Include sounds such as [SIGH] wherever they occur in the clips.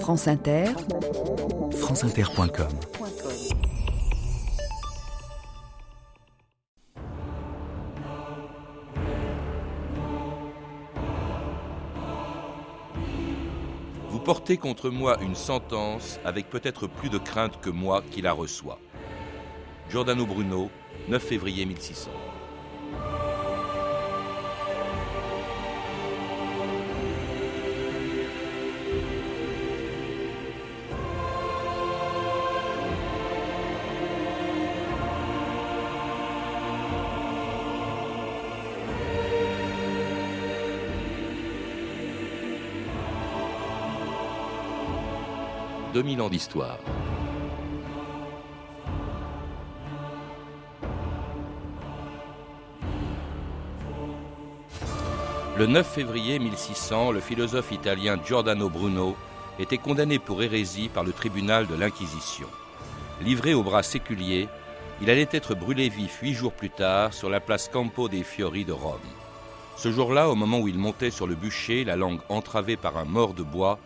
France Inter, franceinter.com Vous portez contre moi une sentence avec peut-être plus de crainte que moi qui la reçois. Giordano Bruno, 9 février 1600. « 2000 ans d'histoire. Le 9 février 1600, le philosophe italien Giordano Bruno était condamné pour hérésie par le tribunal de l'Inquisition. Livré aux bras séculiers, il allait être brûlé vif huit jours plus tard sur la place Campo dei Fiori de Rome. Ce jour-là, au moment où il montait sur le bûcher, la langue entravée par un mort de bois,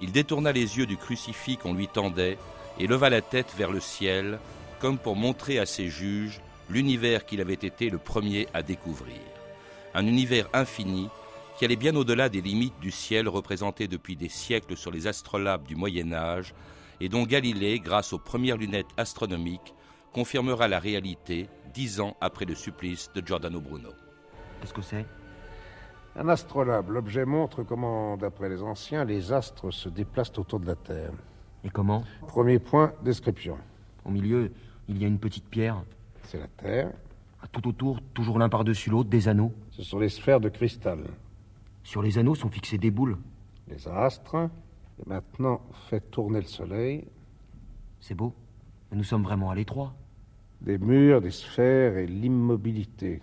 il détourna les yeux du crucifix qu'on lui tendait et leva la tête vers le ciel, comme pour montrer à ses juges l'univers qu'il avait été le premier à découvrir. Un univers infini qui allait bien au-delà des limites du ciel représenté depuis des siècles sur les astrolabes du Moyen Âge, et dont Galilée, grâce aux premières lunettes astronomiques, confirmera la réalité dix ans après le supplice de Giordano Bruno. Qu'est-ce que c'est? Un astrolabe. L'objet montre comment, d'après les anciens, les astres se déplacent autour de la Terre. Et comment? Premier point, description. Au milieu, il y a une petite pierre. C'est la Terre. Tout autour, toujours l'un par-dessus l'autre, des anneaux. Ce sont les sphères de cristal. Sur les anneaux sont fixées des boules. Les astres. Et maintenant, faites tourner le soleil. C'est beau. Mais nous sommes vraiment à l'étroit. Des murs, des sphères et l'immobilité.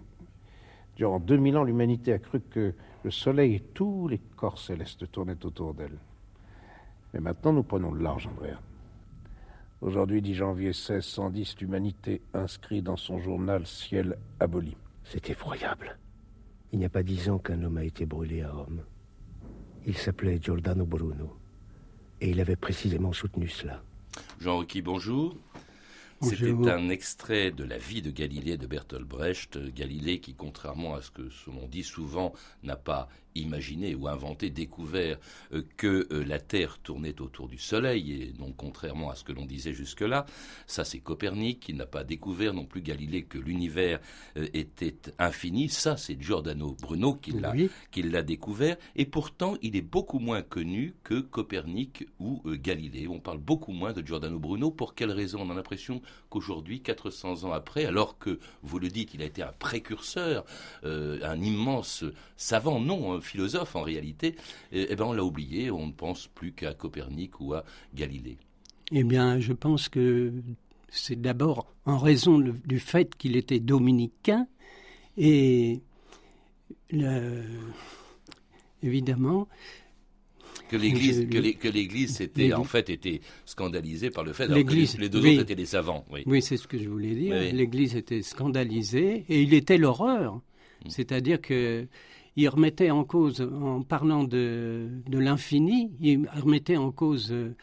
Durant 2000 ans, l'humanité a cru que le soleil et tous les corps célestes tournaient autour d'elle. Mais maintenant, nous prenons le large, Andrea. Aujourd'hui, 10 janvier 1610, l'humanité inscrit dans son journal Ciel aboli. C'est effroyable. Il n'y a pas dix ans qu'un homme a été brûlé à Rome. Il s'appelait Giordano Bruno. Et il avait précisément soutenu cela. Jean-Rocky, bonjour. C'était un extrait de la vie de Galilée de Bertolt Brecht. Galilée qui, contrairement à ce que l'on dit souvent, n'a pas imaginé ou inventé, découvert euh, que euh, la Terre tournait autour du Soleil, et donc contrairement à ce que l'on disait jusque-là, ça c'est Copernic qui n'a pas découvert non plus Galilée que l'univers euh, était infini, ça c'est Giordano Bruno qui l'a Oui. qui l'a découvert, et pourtant il est beaucoup moins connu que Copernic ou Galilée. On parle beaucoup moins de Giordano Bruno. Pour quelle raison? On a l'impression qu'aujourd'hui, 400 ans après, alors que, vous le dites, il a été un précurseur, un immense savant, non, un philosophe en réalité, eh, eh ben on l'a oublié, on ne pense plus qu'à Copernic ou à Galilée. Eh bien, je pense que c'est d'abord en raison le- du fait qu'il était dominicain et le- évidemment Que l'Église, que était en fait était scandalisée par le fait alors que les, les deux oui. autres étaient des savants. Oui. Oui, c'est ce que je voulais dire. Oui. L'Église était scandalisée et il était l'horreur. Mm. C'est-à-dire que il remettait en cause, en parlant de, de l'infini, il remettait en cause euh,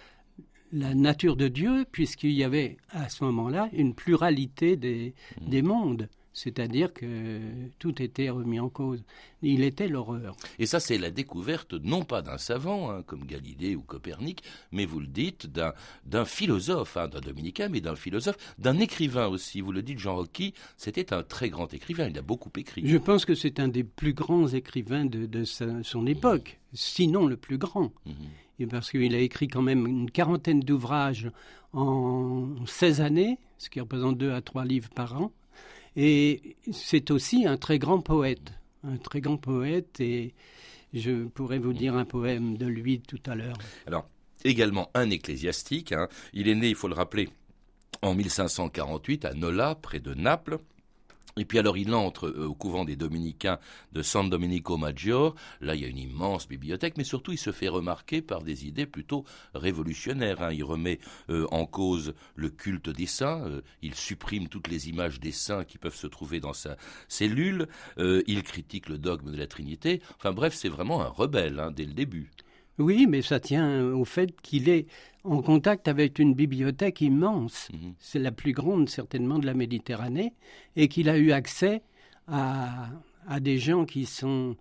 la nature de Dieu, puisqu'il y avait à ce moment-là une pluralité des, Mm. des mondes. C'est-à-dire que tout était remis en cause. Il était l'horreur. Et ça, c'est la découverte non pas d'un savant hein, comme Galilée ou Copernic, mais vous le dites, d'un, d'un philosophe, hein, d'un dominicain, mais d'un philosophe, d'un écrivain aussi. Vous le dites, Jean Rocky, c'était un très grand écrivain, il a beaucoup écrit. Je pense que c'est un des plus grands écrivains de, de sa- son époque, sinon le plus grand. Mhm. Et parce qu'il a écrit quand même une quarantaine d'ouvrages en 16 années, ce qui représente 2 à 3 livres par an. Et c'est aussi un très grand poète, un très grand poète, et je pourrais vous dire un poème de lui tout à l'heure. Alors, également un ecclésiastique. hein. Il est né, il faut le rappeler, en 1548 à Nola, près de Naples. Et puis alors il entre euh, au couvent des dominicains de San Domenico Maggiore. Là, il y a une immense bibliothèque, mais surtout il se fait remarquer par des idées plutôt révolutionnaires. hein. Il remet euh, en cause le culte des saints. euh, il supprime toutes les images des saints qui peuvent se trouver dans sa cellule. il critique le dogme de la Trinité. Enfin bref, c'est vraiment un rebelle hein, dès le début. Oui, mais ça tient au fait qu'il est en contact avec une bibliothèque immense. Mhm. C'est la plus grande certainement de la Méditerranée et qu'il a eu accès à, à des gens qui sont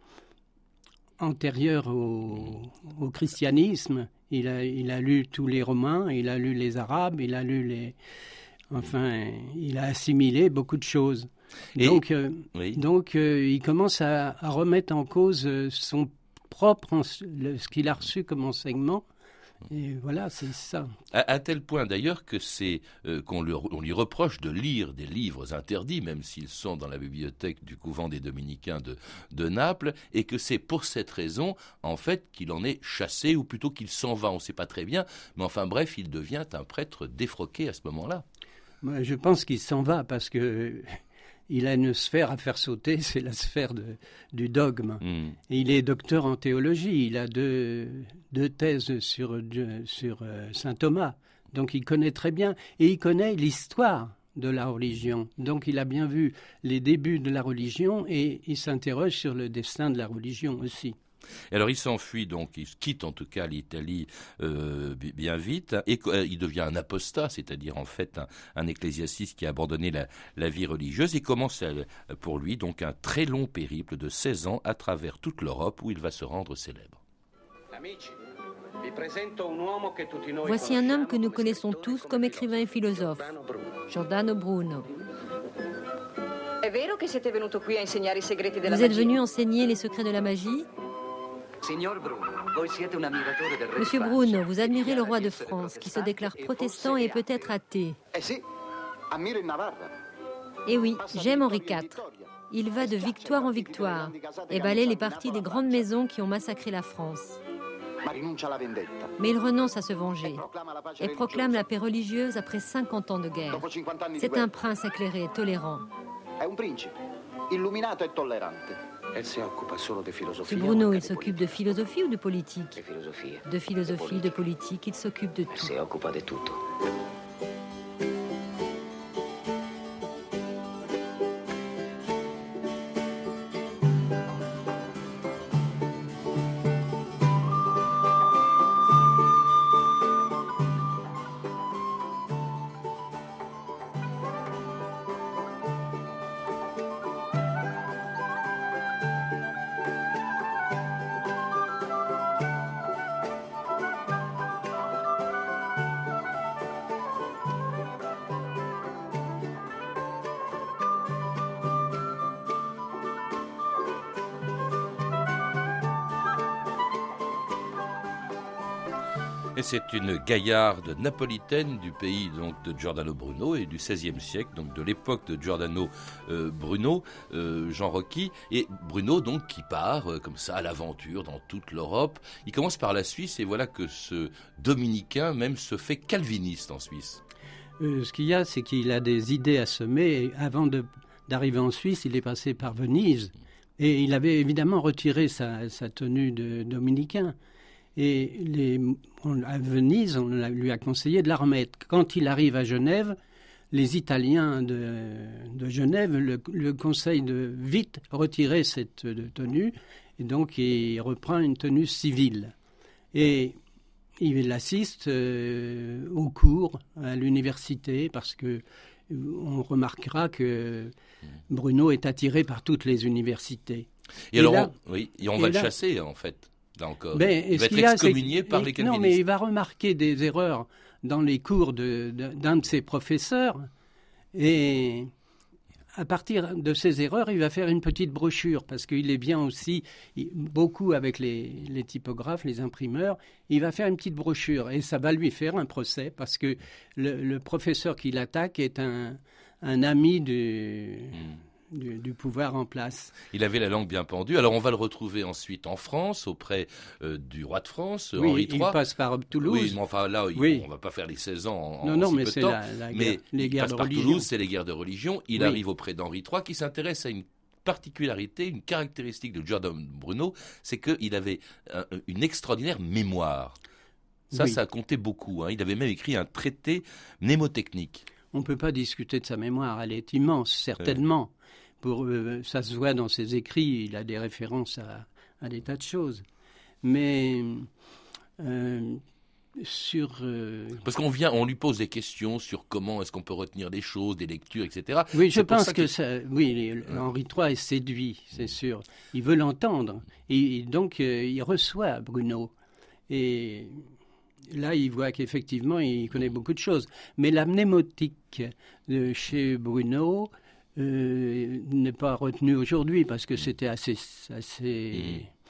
antérieurs au, au christianisme. Il a, il a lu tous les Romains, il a lu les Arabes, il a lu les... Enfin, il a assimilé beaucoup de choses. Et- donc, euh, Oui. donc euh, il commence à, à remettre en cause euh, son propre, le- ce qu'il a reçu comme enseignement. Et voilà, c'est ça. À, à tel point d'ailleurs que c'est euh, qu'on lui reproche de lire des livres interdits, même s'ils sont dans la bibliothèque du couvent des dominicains de, de Naples, et que c'est pour cette raison, en fait, qu'il en est chassé, ou plutôt qu'il s'en va, on ne sait pas très bien, mais enfin bref, il devient un prêtre défroqué à ce moment-là. Moi, je pense qu'il s'en va parce que il a une sphère à faire sauter, [LAUGHS] c'est la sphère de, du dogme. Hmm. Et il est docteur en théologie, il a deux, deux thèses sur, sur euh, saint Thomas. Donc il connaît très bien, et il connaît l'histoire de la religion. Donc il a bien vu les débuts de la religion et il s'interroge sur le destin de la religion aussi. Et alors il s'enfuit donc, il quitte en tout cas l'Italie euh, bi- bien vite, et euh, il devient un apostat, c'est-à-dire en fait un, un ecclésiastique qui a abandonné la, la vie religieuse, et commence euh, pour lui donc un très long périple de 16 ans à travers toute l'Europe où il va se rendre célèbre. Voici un homme que nous connaissons tous comme écrivain et philosophe, Giordano Bruno. Vous êtes venu enseigner les secrets de la magie? Monsieur Bruno, vous admirez le roi de France qui se déclare protestant et peut-être athée. Eh oui, j'aime Henri IV. Il va de victoire en victoire et balaie les parties des grandes maisons qui ont massacré la France. Mais il renonce à se venger et proclame la paix religieuse après 50 ans de guerre. C'est un prince éclairé et tolérant. Ce Bruno, il s'occupe de philosophie ou de politique De philosophie, de politique, il s'occupe de tout. C'est une gaillarde napolitaine du pays donc de Giordano Bruno et du XVIe siècle, donc de l'époque de Giordano euh, Bruno, euh, Jean Rocky, et Bruno donc qui part euh, comme ça à l'aventure dans toute l'Europe. Il commence par la Suisse et voilà que ce dominicain même se fait calviniste en Suisse. Ce qu'il y a, c'est qu'il a des idées à semer. Avant d'arriver en Suisse, il est passé par Venise. Et il avait évidemment retiré sa tenue de dominicain. Et les, on- à Venise, on lui a conseillé de la remettre. Quand il arrive à Genève, les Italiens de, de Genève le, le conseillent de vite retirer cette euh, tenue. Et donc, il reprend une tenue civile. Et il assiste euh, aux cours à l'université parce que euh, on remarquera que Bruno est attiré par toutes les universités. Et, Et alors, là- on, oui, et on et va là- le chasser en fait. Ben, il va être excommunié par Non, mais il va remarquer des erreurs dans les cours de- de- d'un de, ses professeurs. Et à partir de ces erreurs, il va faire une petite brochure parce qu'il est bien aussi beaucoup avec les, les typographes, les imprimeurs. Il va faire une petite brochure et ça va lui faire un procès parce que le, le professeur qui l'attaque est un, un ami du, Hmm. Du, du pouvoir en place. Il avait la langue bien pendue. Alors on va le retrouver ensuite en France auprès euh, du roi de France, Oui, Henri il III. passe par Toulouse. Oui, mais enfin là, il- Oui. on va pas faire les 16 ans en, Non, en non, si mais peu de c'est temps. la- la mais guerre- les il guerres passe de par religion. Toulouse, c'est les guerres de religion. Il Oui. arrive auprès d'Henri III qui s'intéresse à une particularité, une caractéristique de Giordano Bruno, c'est qu'il avait un- une extraordinaire mémoire. Ça, Oui. ça a compté beaucoup. hein. Il avait même écrit un traité mnémotechnique. On ne peut pas discuter de sa mémoire, elle est immense, certainement. Pour, euh, ça se voit dans ses écrits, il a des références à, à des tas de choses. Mais sur. Euh, Parce qu'on vient, on lui pose des questions sur comment est-ce qu'on peut retenir des choses, des lectures, etc. Oui, je pense que, ça, oui, Henri III est séduit, c'est sûr. Il veut l'entendre et donc euh, il reçoit Bruno et là il voit qu'effectivement il connaît beaucoup de choses. Mais la mnémotique de chez Bruno. Euh, n'est pas retenue aujourd'hui parce que c'était assez, assez mmh.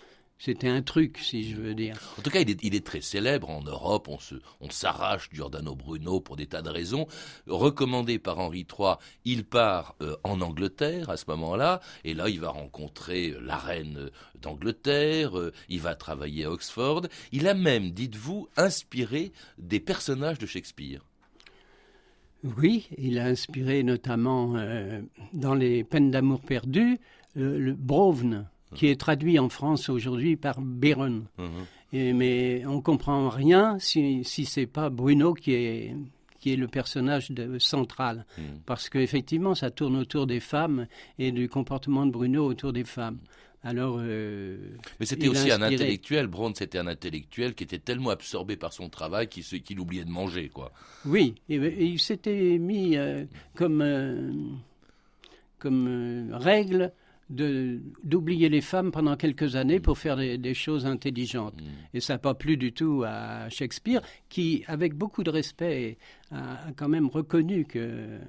C'était un truc, si je veux dire. En tout cas, il est, il est très célèbre en Europe. On, se, on s'arrache Giordano Bruno pour des tas de raisons. Recommandé par Henri III, il part euh, en Angleterre à ce moment-là. Et là, il va rencontrer euh, la reine d'Angleterre. Euh, il va travailler à Oxford. Il a même, dites-vous, inspiré des personnages de Shakespeare. Oui, il a inspiré notamment dans les peines d'amour perdues le Brovne qui est traduit en France aujourd'hui par Béron. Mhm. mais on comprend rien si, si c'est pas Bruno qui est qui est le personnage de, central. Mhm. Parce qu'effectivement, ça tourne autour des femmes et du comportement de Bruno autour des femmes. Alors, euh, Mais c'était aussi un intellectuel. Brown, c'était un intellectuel qui était tellement absorbé par son travail qu'il oubliait de manger, quoi. Oui, et, il s'était mis euh, comme, euh, comme règle d'oublier les femmes pendant quelques années pour faire des, choses intelligentes. Mm. Et ça n'a pas plu du tout à Shakespeare, qui, avec beaucoup de respect, a quand même reconnu que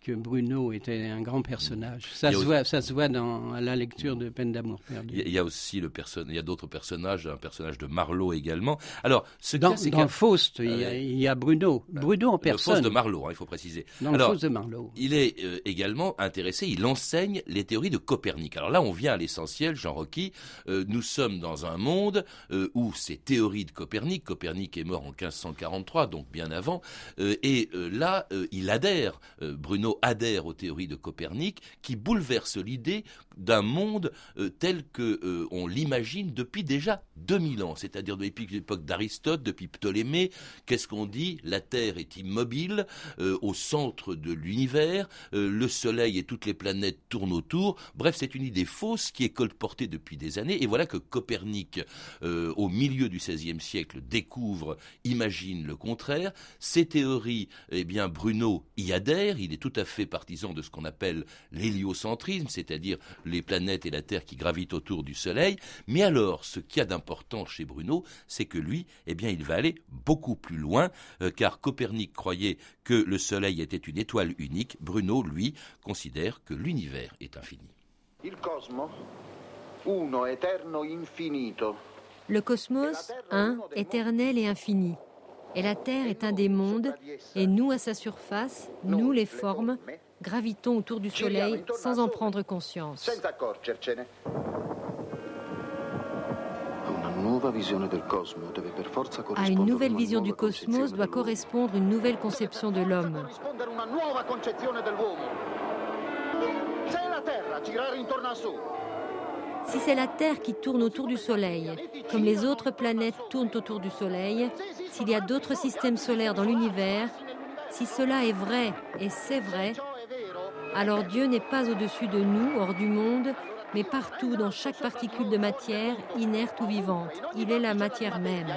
que Bruno était un grand personnage. Ça, se, voit, ça se voit dans la lecture de Peine d'amour perdu. Il y a aussi le il y a d'autres personnages, un personnage de Marlowe également. Alors, ce dans, dans Faust, il, y a, Bruno. Bruno en personne. Le Faust de Marlowe, hein, il faut préciser. Dans Alors, Faust de Marlowe. Il est euh, également intéressé, il enseigne les théories de Copernic. Alors là, on vient à l'essentiel, Jean Rocky. Euh, nous sommes dans un monde euh, où ces théories de Copernic, Copernic est mort en 1543, donc bien avant, et là, il adhère, Bruno adhère aux théories de Copernic qui bouleversent l'idée d'un monde euh, tel que euh, on l'imagine depuis déjà 2000 ans, c'est-à-dire depuis l'époque d'Aristote, depuis Ptolémée. Qu'est-ce qu'on dit? La Terre est immobile euh, au centre de l'univers, le Soleil et toutes les planètes tournent autour. Bref, c'est une idée fausse qui est colportée depuis des années. Et voilà que Copernic, au milieu du XVIe siècle, découvre, imagine le contraire. Ces théories, eh bien, Bruno y adhère. Il est tout à fait partisan de ce qu'on appelle l'héliocentrisme, c'est-à-dire les planètes et la Terre qui gravitent autour du Soleil. Mais alors, ce qu'il y a d'important chez Bruno, c'est que lui, eh bien, il va aller beaucoup plus loin, euh, car Copernic croyait que le Soleil était une étoile unique. Bruno, lui, considère que l'univers est infini. Le cosmos, un, éternel et infini. Et la Terre est un des mondes, et nous, à sa surface, nous les formes, gravitons autour du Soleil sans en prendre conscience. À une nouvelle vision du cosmos doit correspondre une nouvelle conception de l'homme. Si c'est la Terre qui tourne autour du Soleil, comme les autres planètes tournent autour du Soleil, s'il y a d'autres systèmes solaires dans l'univers, si cela est vrai, et c'est vrai, alors Dieu n'est pas au-dessus de nous, hors du monde, mais partout, dans chaque particule de matière, inerte ou vivante. Il est la matière même.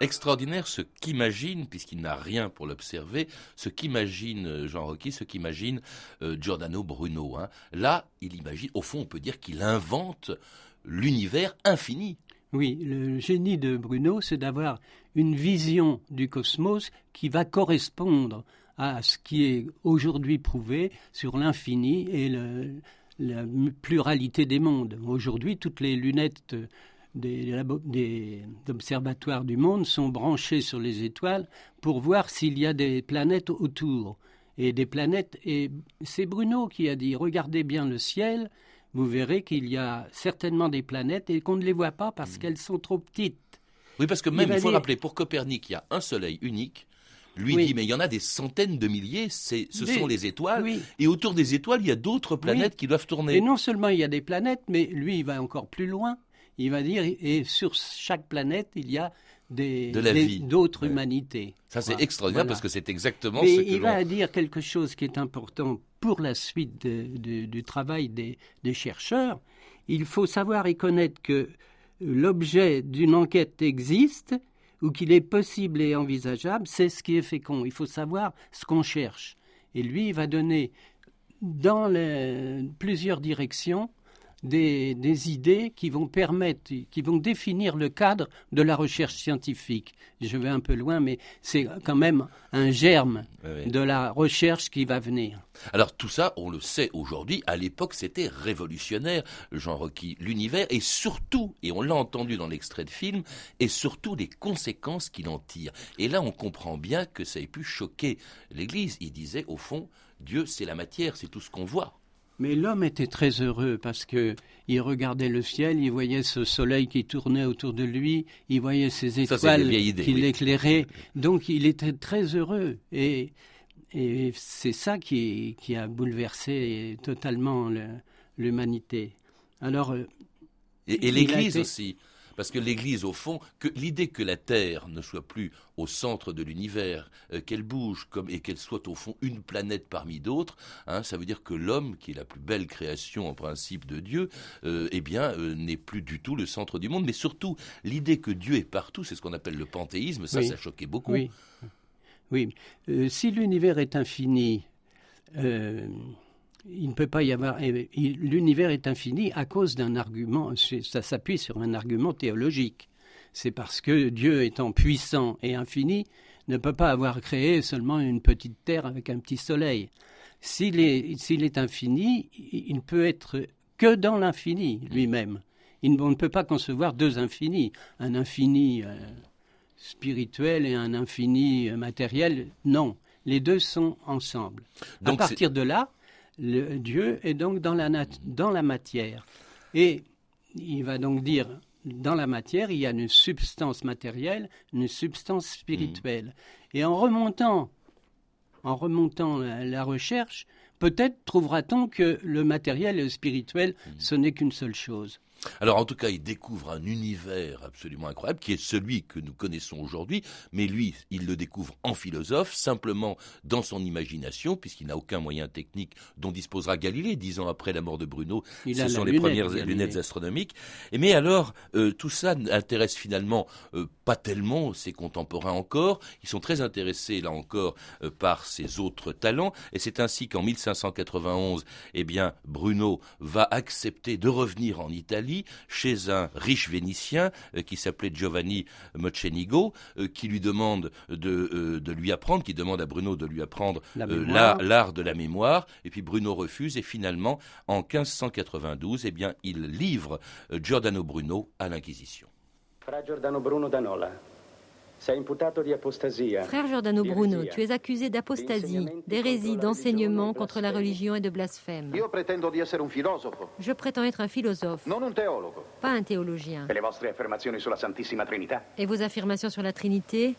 Extraordinaire ce qu'imagine, puisqu'il n'a rien pour l'observer, ce qu'imagine euh, Jean Rocky, ce qu'imagine euh, Giordano Bruno. Hein. Là, il imagine, au fond, on peut dire qu'il invente l'univers infini. Oui, le génie de Bruno, c'est d'avoir une vision du cosmos qui va correspondre à ce qui est aujourd'hui prouvé sur l'infini et la pluralité des mondes. Aujourd'hui, toutes les lunettes des, des, observatoires du monde sont branchées sur les étoiles pour voir s'il y a des planètes autour. Et des planètes, et c'est Bruno qui a dit, regardez bien le ciel, vous verrez qu'il y a certainement des planètes et qu'on ne les voit pas parce hmm. qu'elles sont trop petites. Oui, parce que même, il, faut rappeler, pour Copernic, il y a un soleil unique. Lui dit, mais il y en a des centaines de milliers, ce sont les étoiles. Et autour des étoiles, il y a d'autres planètes qui doivent tourner. Et non seulement il y a des planètes, mais lui, il va encore plus loin. Il va dire, et sur chaque planète, il y a des, de la vie d'autres humanités. Ça c'est extraordinaire parce que c'est exactement Mais ce que il va dire quelque chose qui est important pour la suite du travail des, des, chercheurs. Il faut savoir et connaître que l'objet d'une enquête existe ou qu'il est possible et envisageable, c'est ce qui est fécond. Il faut savoir ce qu'on cherche. Et lui, il va donner dans les, plusieurs directions des, idées qui vont permettre, qui vont définir le cadre de la recherche scientifique. Je vais un peu loin, mais c'est quand même un germe de la recherche qui va venir. Alors tout ça, on le sait aujourd'hui, à l'époque c'était révolutionnaire, Jean requis l'univers, et surtout, et on l'a entendu dans l'extrait de film, et surtout les conséquences qu'il en tire. Et là on comprend bien que ça ait pu choquer l'Église. Il disait, au fond, Dieu c'est la matière, c'est tout ce qu'on voit. Mais l'homme était très heureux parce que il regardait le ciel, il voyait ce soleil qui tournait autour de lui, il voyait ces étoiles qui l'éclairaient. Donc il était très heureux et, et c'est ça qui, qui, a bouleversé totalement l'humanité. Alors et, l'Église aussi. Parce que l'Église, au fond, que l'idée que la Terre ne soit plus au centre de l'univers, euh, qu'elle bouge comme et qu'elle soit au fond une planète parmi d'autres, hein, ça veut dire que l'homme, qui est la plus belle création en principe de Dieu, euh, eh bien, euh, n'est plus du tout le centre du monde. Mais surtout, l'idée que Dieu est partout, c'est ce qu'on appelle le panthéisme. Ça, ça choquait beaucoup. Oui. Oui. si l'univers est infini, il ne peut pas y avoir. L'univers est infini à cause d'un argument, ça s'appuie sur un argument théologique. C'est parce que Dieu étant puissant et infini, ne peut pas avoir créé seulement une petite terre avec un petit soleil. S'il est, est infini, il ne peut être que dans l'infini lui-même. on ne peut pas concevoir deux infinis, un infini euh, spirituel et un infini euh, matériel. Non, les deux sont ensemble. à partir de là, le Dieu est donc dans la, dans la matière. Et il va donc dire, dans la matière, il y a une substance matérielle, une substance spirituelle. Et en remontant, en remontant la recherche, peut-être trouvera-t-on que le matériel et le spirituel, ce n'est qu'une seule chose. Alors en tout cas, il découvre un univers absolument incroyable qui est celui que nous connaissons aujourd'hui, mais lui, il le découvre en philosophe, simplement dans son imagination, puisqu'il n'a aucun moyen technique dont disposera Galilée dix ans après la mort de Bruno. ce sont les premières lunettes astronomiques. Et mais alors, euh, tout ça n'intéresse finalement euh, pas tellement ses contemporains encore. Ils sont très intéressés, là encore, euh, par ses autres talents. Et c'est ainsi qu'en 1591, eh bien, Bruno va accepter de revenir en Italie chez un riche Vénitien euh, qui s'appelait Giovanni Mocenigo, euh, qui lui demande euh, de, lui apprendre, qui demande à Bruno de lui apprendre l'art de la mémoire. Et puis Bruno refuse et finalement, en 1592, eh bien, il livre Giordano Bruno à l'Inquisition. Giordano Bruno Frère Giordano Bruno, tu es accusé d'apostasie, d'hérésie, d'enseignement contre la religion et de blasphème. Je prétends être un philosophe, pas un théologien. Et vos affirmations sur la Trinité?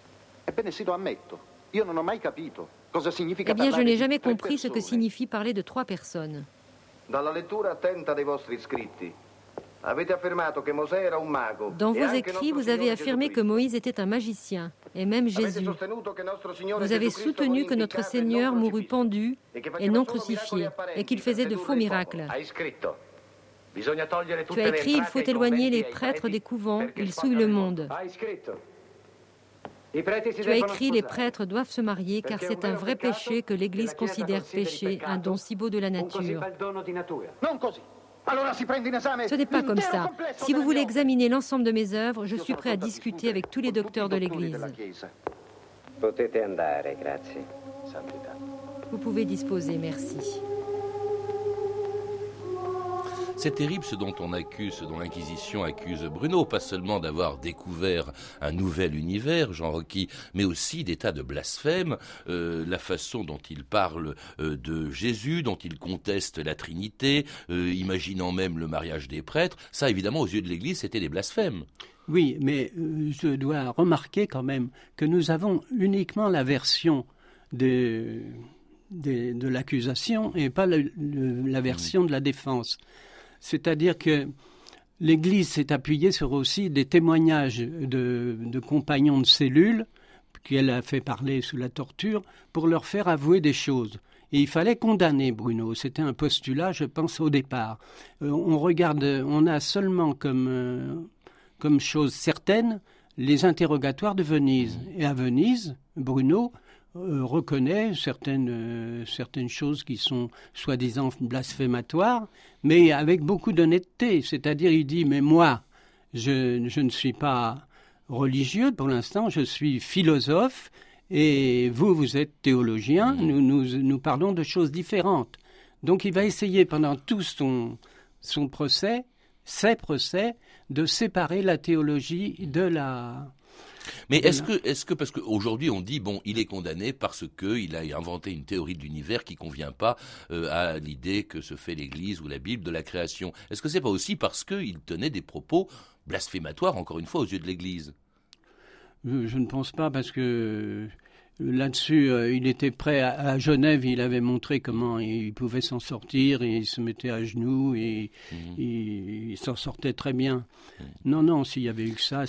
Eh bien, je n'ai jamais compris ce que signifie parler de trois personnes. Dans vos écrits, vous avez affirmé que Moïse était un magicien, et même Jésus. Vous avez soutenu que notre Seigneur mourut pendu et non crucifié, et qu'il faisait de faux miracles. Tu as écrit, il faut éloigner les prêtres des couvents, ils souillent le monde. Tu as écrit, les prêtres doivent se marier car c'est un vrai péché que l'Église considère péché, un don si beau de la nature. Ce n'est pas comme ça. Si vous voulez examiner l'ensemble de mes œuvres, je suis prêt à discuter avec tous les docteurs de l'Église. Vous pouvez disposer, merci. C'est terrible ce dont on accuse, dont l'Inquisition accuse Bruno, pas seulement d'avoir découvert un nouvel univers, Jean Rocky, mais aussi des de blasphèmes, euh, la façon dont il parle euh, de Jésus, dont il conteste la Trinité, euh, imaginant même le mariage des prêtres. Ça, évidemment, aux yeux de l'Église, c'était des blasphèmes. Oui, mais je dois remarquer quand même que nous avons uniquement la version de, de, l'accusation et pas la version de la défense. C'est-à-dire que l'Église s'est appuyée sur aussi des témoignages de, compagnons de cellules qu'elle a fait parler sous la torture pour leur faire avouer des choses. Et il fallait condamner Bruno. C'était un postulat, je pense, au départ. Euh, on regarde, on a seulement comme, euh, comme chose certaine les interrogatoires de Venise. Et à Venise, Bruno euh, reconnaît certaines, certaines choses qui sont soi-disant blasphématoires, mais avec beaucoup d'honnêteté. C'est-à-dire, il dit, mais moi, je, je ne suis pas religieux pour l'instant, je suis philosophe et vous, vous êtes théologien, mmh. nous, nous, nous, parlons de choses différentes. Donc il va essayer pendant tout son, son procès, ses procès, de séparer la théologie de la, mais est-ce que, est-ce que, parce qu'aujourd'hui on dit, bon, il est condamné parce qu'il a inventé une théorie de l'univers qui convient pas euh, à l'idée que se fait l'Église ou la Bible de la création. Est-ce que c'est pas aussi parce qu'il tenait des propos blasphématoires, encore une fois, aux yeux de l'Église? Je ne pense pas parce que Là-dessus, euh, il était prêt à, Genève. Il avait montré comment il pouvait s'en sortir. Et il se mettait à genoux et mhm. il, s'en sortait très bien. Non, non, s'il y avait eu que ça,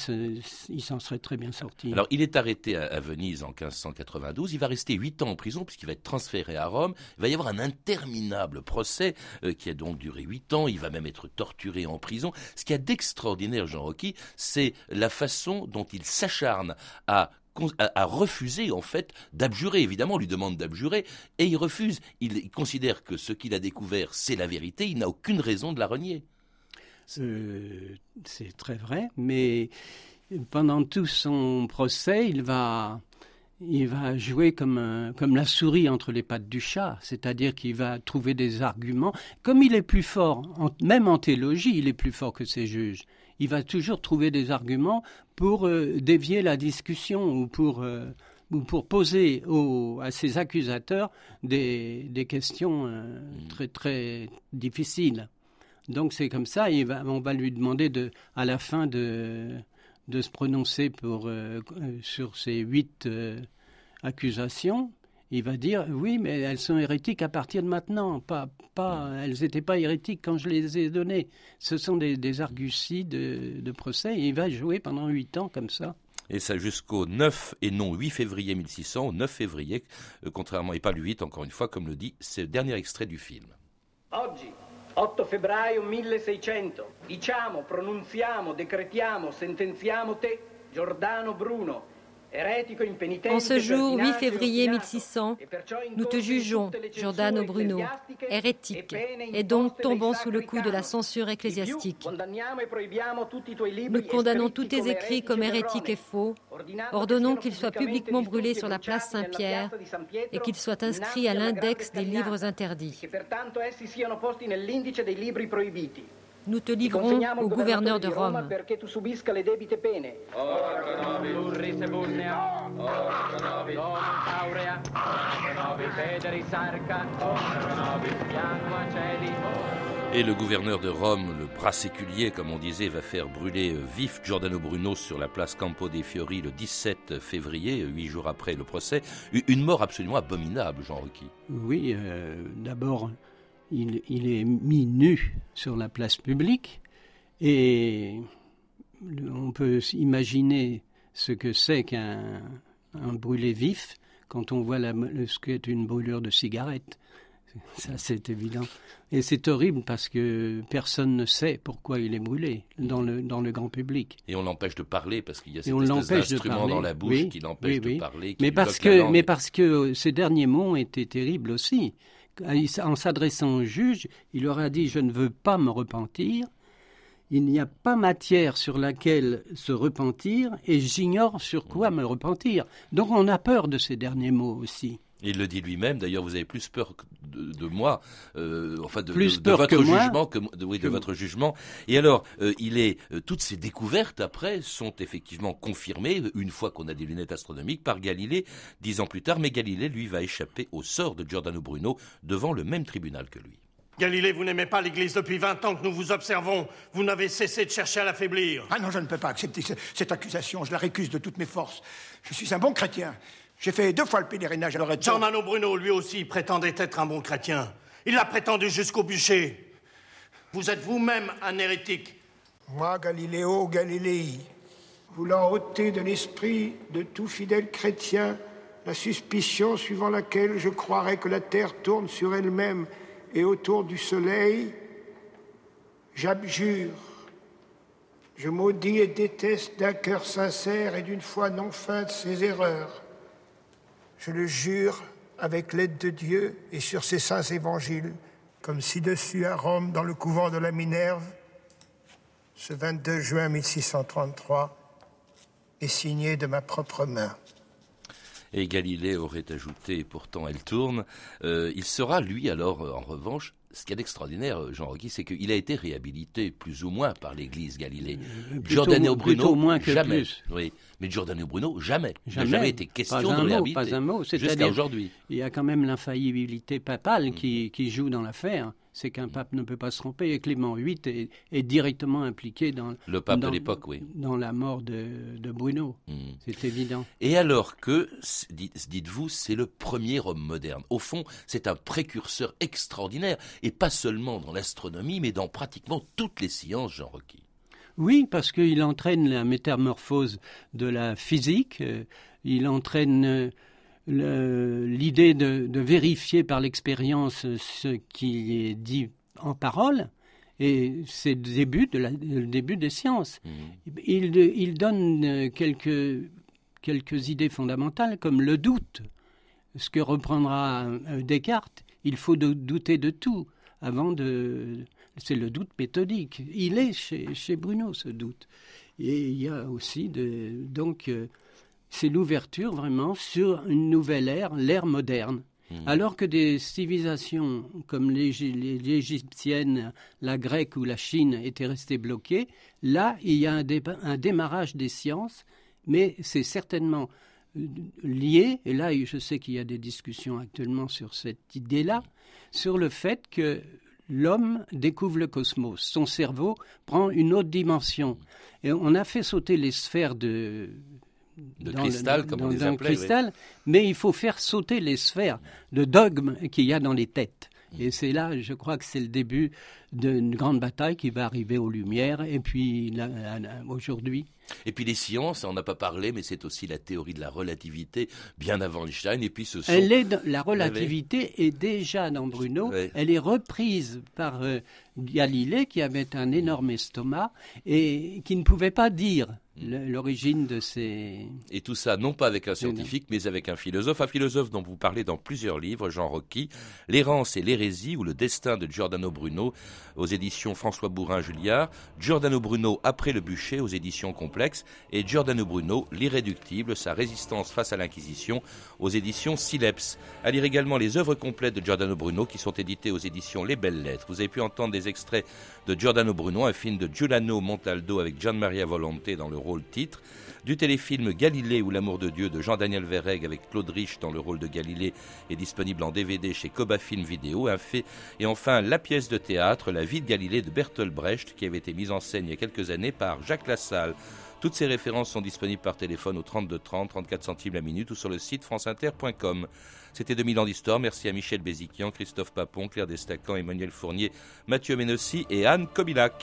il s'en serait très bien sorti. Alors, il est arrêté à, Venise en 1592. Il va rester huit ans en prison puisqu'il va être transféré à Rome. Il va y avoir un interminable procès euh, qui a donc duré huit ans. Il va même être torturé en prison. Ce qui a d'extraordinaire, Jean Rocky, c'est la façon dont il s'acharne à a, refusé en fait d'abjurer. Évidemment, on lui demande d'abjurer et il refuse. Il, considère que ce qu'il a découvert, c'est la vérité. Il n'a aucune raison de la renier. C'est très vrai, mais pendant tout son procès, il va, il va jouer comme, comme la souris entre les pattes du chat, c'est-à-dire qu'il va trouver des arguments. Comme il est plus fort, même en théologie, il est plus fort que ses juges il va toujours trouver des arguments pour euh, dévier la discussion ou pour, euh, ou pour poser à ses accusateurs des, des questions euh, très, très difficiles. Donc c'est comme ça, il va, on va lui demander de, à la fin de, de se prononcer pour, sur ces huit accusations il va dire oui, mais elles sont hérétiques à partir de maintenant. Pas, pas, elles n'étaient pas hérétiques quand je les ai données. Ce sont des, des arguties de, procès. Et il va jouer pendant huit ans comme ça. Et ça jusqu'au 9 et non 8 février 1600, au 9 février, euh, contrairement, et pas le 8 encore une fois, comme le dit ce dernier extrait du film. Oggi, 8 febbraio 1600, diciamo, pronunziamo, decretiamo, sentenziamo te, Giordano Bruno, en ce jour 8 février 1600, nous te jugeons, Giordano Bruno, hérétique, et donc tombons sous le coup de la censure ecclésiastique. Nous condamnons tous tes écrits comme hérétiques et faux, ordonnons qu'ils soient publiquement brûlés sur la place Saint-Pierre et qu'ils soient inscrits à l'index des livres interdits. Nous te livrons au gouverneur de Rome. Et le gouverneur de Rome, le bras séculier, comme on disait, va faire brûler euh, vif Giordano Bruno sur la place Campo dei Fiori le 17 février, huit jours après le procès. Une mort absolument abominable, Jean Rocky. Oui, euh, d'abord, il, est mis nu sur la place publique et on peut imaginer ce que c'est qu'un brûlé vif quand on voit ce qu'est une brûlure de cigarette. [LAUGHS] Ça, c'est évident. Et c'est horrible parce que personne ne sait pourquoi il est brûlé dans le, dans le grand public. Et on l'empêche de parler parce qu'il y a cet instrument dans la bouche qui l'empêche de parler. mais, parce que, mais parce que ces derniers mots étaient terribles aussi en s'adressant au juge, il leur a dit Je ne veux pas me repentir, il n'y a pas matière sur laquelle se repentir et j'ignore sur quoi me repentir. Donc on a peur de ces derniers mots aussi. Il le dit lui-même. D'ailleurs, vous avez plus peur de, moi, euh, enfin de, votre jugement que, oui, de votre jugement. Et alors, euh, il est euh, toutes ces découvertes après sont effectivement confirmées une fois qu'on a des lunettes astronomiques par Galilée dix ans plus tard. Mais Galilée, lui, va échapper au sort de Giordano Bruno devant le même tribunal que lui. Galilée, vous n'aimez pas l'Église depuis 20 ans que nous vous observons. Vous n'avez cessé de chercher à l'affaiblir. Ah non, je ne peux pas accepter cette accusation. Je la récuse de toutes mes forces. Je suis un bon chrétien. J'ai fait deux fois le pèlerinage à Loreto. Giordano Bruno, lui aussi, prétendait être un bon chrétien. Il l'a prétendu jusqu'au bûcher. Vous êtes vous-même un hérétique. Moi, Galiléo Galilei, voulant ôter de l'esprit de tout fidèle chrétien la suspicion suivant laquelle je croirais que la Terre tourne sur elle-même et autour du Soleil, j'abjure, je maudis et déteste d'un cœur sincère et d'une foi non feinte ces erreurs. Je le jure avec l'aide de Dieu et sur ses saints évangiles, comme ci-dessus à Rome, dans le couvent de la Minerve, ce 22 juin 1633, est signé de ma propre main. Et Galilée aurait ajouté, pourtant elle tourne, euh, il sera, lui, alors, en revanche, ce qui est extraordinaire, euh, Jean Rocky, c'est qu'il a été réhabilité plus ou moins par l'Église Galilée. Euh, Giordano Bruno, moins que jamais. Plus. Oui, mais Giordano Bruno, jamais. Jamais. Il n'a jamais été question pas de un mot. Pas un mot. Jusqu'à aujourd'hui. Il y a quand même l'infaillibilité papale Mm. qui, qui joue dans l'affaire. C'est qu'un pape ne peut pas se tromper. Et Clément VIII est, est directement impliqué dans, Le pape de l'époque, oui. dans la mort de, de Bruno. Mm. C'est évident. Et alors que, dites-vous, c'est le premier homme moderne. Au fond, c'est un précurseur extraordinaire, et pas seulement dans l'astronomie, mais dans pratiquement toutes les sciences, Jean Rocky. Oui, parce qu'il entraîne la métamorphose de la physique, euh, il entraîne euh, l'idée de, de vérifier par l'expérience ce qui est dit en parole, et c'est le début, de la- le début des sciences. Il, il donne euh, quelques, quelques idées fondamentales, comme le doute, ce que reprendra euh, Descartes. Il faut de- douter de tout avant de. C'est le doute méthodique. Il est chez, chez Bruno, ce doute. Et il y a aussi de, donc euh, c'est l'ouverture vraiment sur une nouvelle ère, l'ère moderne. Alors que des civilisations comme l'Égyptienne, la grecque ou la Chine étaient restées bloquées, là, il y a un, un démarrage des sciences, mais c'est certainement euh, lié, et là, je sais qu'il y a des discussions actuellement sur cette idée-là, sur le fait que l'homme découvre le cosmos. Son cerveau prend une autre dimension. Et on a fait sauter les sphères de, De dans cristal, le- comme on les oui. cristal, mais il faut faire sauter les sphères de dogmes qu'il y a dans les têtes. Mm. Et c'est là, je crois que c'est le début d'une grande bataille qui va arriver aux Lumières. Et puis aujourd'hui, Et puis les sciences, on n'a pas parlé, mais c'est aussi la théorie de la relativité, bien avant Einstein, et puis ce sont... elle est dans- la relativité est déjà dans Bruno. Ouais. Elle est reprise par euh, Galilée, qui avait un énorme estomac et qui ne pouvait pas dire l'origine de ces. Et tout ça, non pas avec un scientifique, mais avec un philosophe. Un philosophe dont vous parlez dans plusieurs livres, Jean Rocky, L'errance et l'hérésie ou le destin de Giordano Bruno, aux éditions François Bourrin-Julliard, Giordano Bruno après le bûcher, aux éditions Complexes, et Giordano Bruno, l'irréductible, sa résistance face à l'Inquisition, aux éditions Sileps. À lire également les œuvres complètes de Giordano Bruno, qui sont éditées aux éditions Les Belles Lettres. Vous avez pu entendre des extraits de Giordano Bruno, un film de Giuliano Montaldo avec Gian Maria Volonté dans le rôle titre, du téléfilm Galilée ou l'amour de Dieu de Jean-Daniel Verreg avec Claude Rich dans le rôle de Galilée est disponible en DVD chez Coba Film Vidéo, un fait, et enfin la pièce de théâtre La vie de Galilée de Bertolt Brecht qui avait été mise en scène il y a quelques années par Jacques Lassalle. Toutes ces références sont disponibles par téléphone au 32 30, 34 centimes la minute ou sur le site franceinter.com. C'était 2000 ans d'histoire. Merci à Michel Béziquian, Christophe Papon, Claire Destacan, Emmanuel Fournier, Mathieu Ménossi et Anne Kobilac.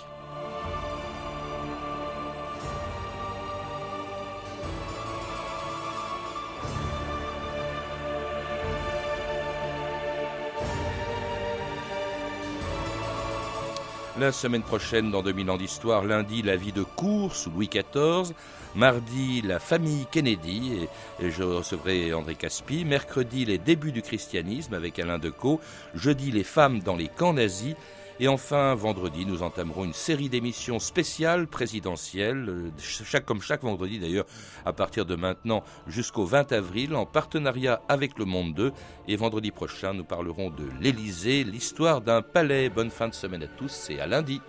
La semaine prochaine, dans 2000 ans d'histoire, lundi, la vie de cour sous Louis XIV. Mardi, la famille Kennedy, et, et je recevrai André Caspi. Mercredi, les débuts du christianisme avec Alain Decaux. Jeudi, les femmes dans les camps nazis. Et enfin, vendredi, nous entamerons une série d'émissions spéciales présidentielles, euh, chaque, comme chaque vendredi d'ailleurs, à partir de maintenant jusqu'au 20 avril, en partenariat avec Le Monde 2. Et vendredi prochain, nous parlerons de l'Élysée, l'histoire d'un palais. Bonne fin de semaine à tous et à lundi.